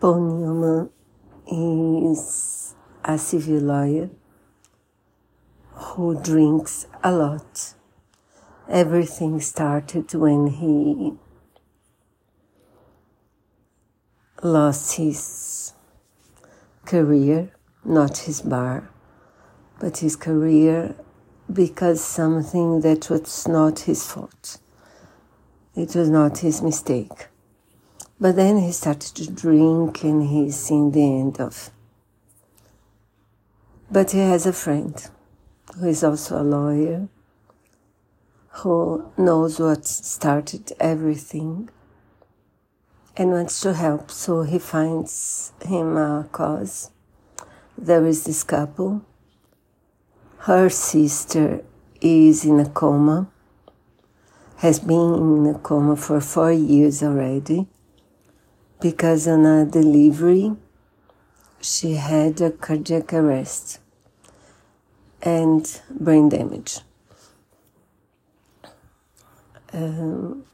Paul Newman is a civil lawyer who drinks a lot. Everything started when he lost his career, not his bar, but his career because something that was not his fault. It was not his mistake. But then he started to drink and he's in the end of. But he has a friend who is also a lawyer who knows what started everything and wants to help. So he finds him a cause. There is this couple. Her sister is in a coma, has been in a coma for four years already because on a delivery she had a cardiac arrest and brain damage. Um,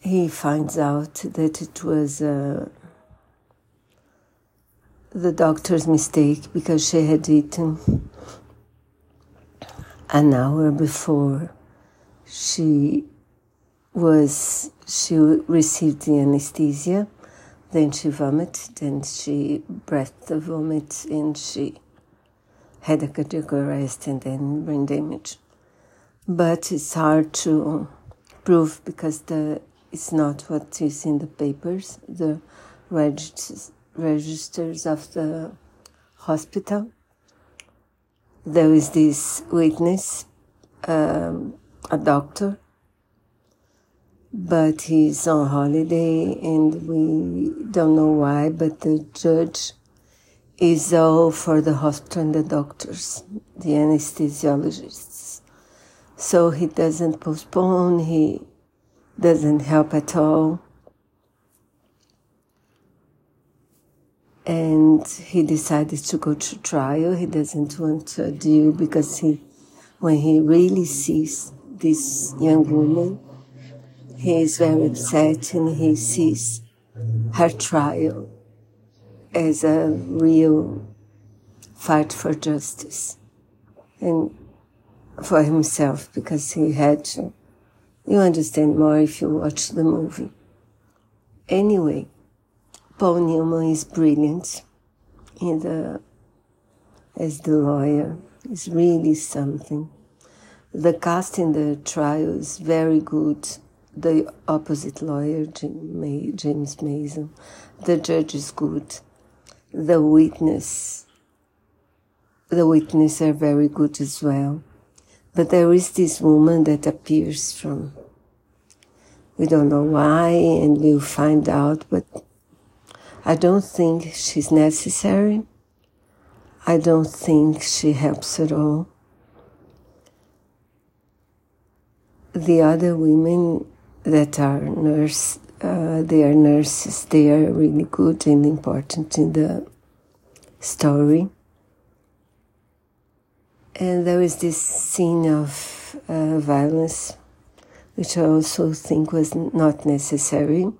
he finds out that it was uh, the doctor's mistake because she had eaten an hour before she was she received the anesthesia, then she vomited and she breathed the vomit and she had a cardiac arrest and then brain damage. But it's hard to prove because the it's not what is in the papers, the registers, registers of the hospital. There is this witness, um, a doctor, but he's on holiday and we don't know why, but the judge is all for the hospital and the doctors, the anesthesiologists. So he doesn't postpone, he doesn't help at all. And he decided to go to trial. He doesn't want to deal because he, when he really sees this young woman, he is very upset and he sees her trial as a real fight for justice and for himself because he had to. You understand more if you watch the movie. Anyway, Paul Newman is brilliant in the as the lawyer. Is really something. The cast in the trial is very good the opposite lawyer, James Mason. The judge is good. The witness, the witnesses are very good as well. But there is this woman that appears from, we don't know why, and we'll find out, but I don't think she's necessary. I don't think she helps at all. The other women that are nurse, uh, they are nurses. They are really good and important in the story. And there is this scene of uh, violence, which I also think was not necessary.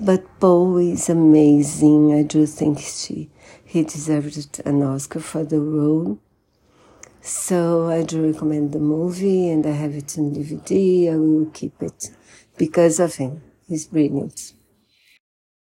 But Paul is amazing. I do think she he deserved an Oscar for the role. So I do recommend the movie and I have it on DVD. I will keep it because of him. He's brilliant.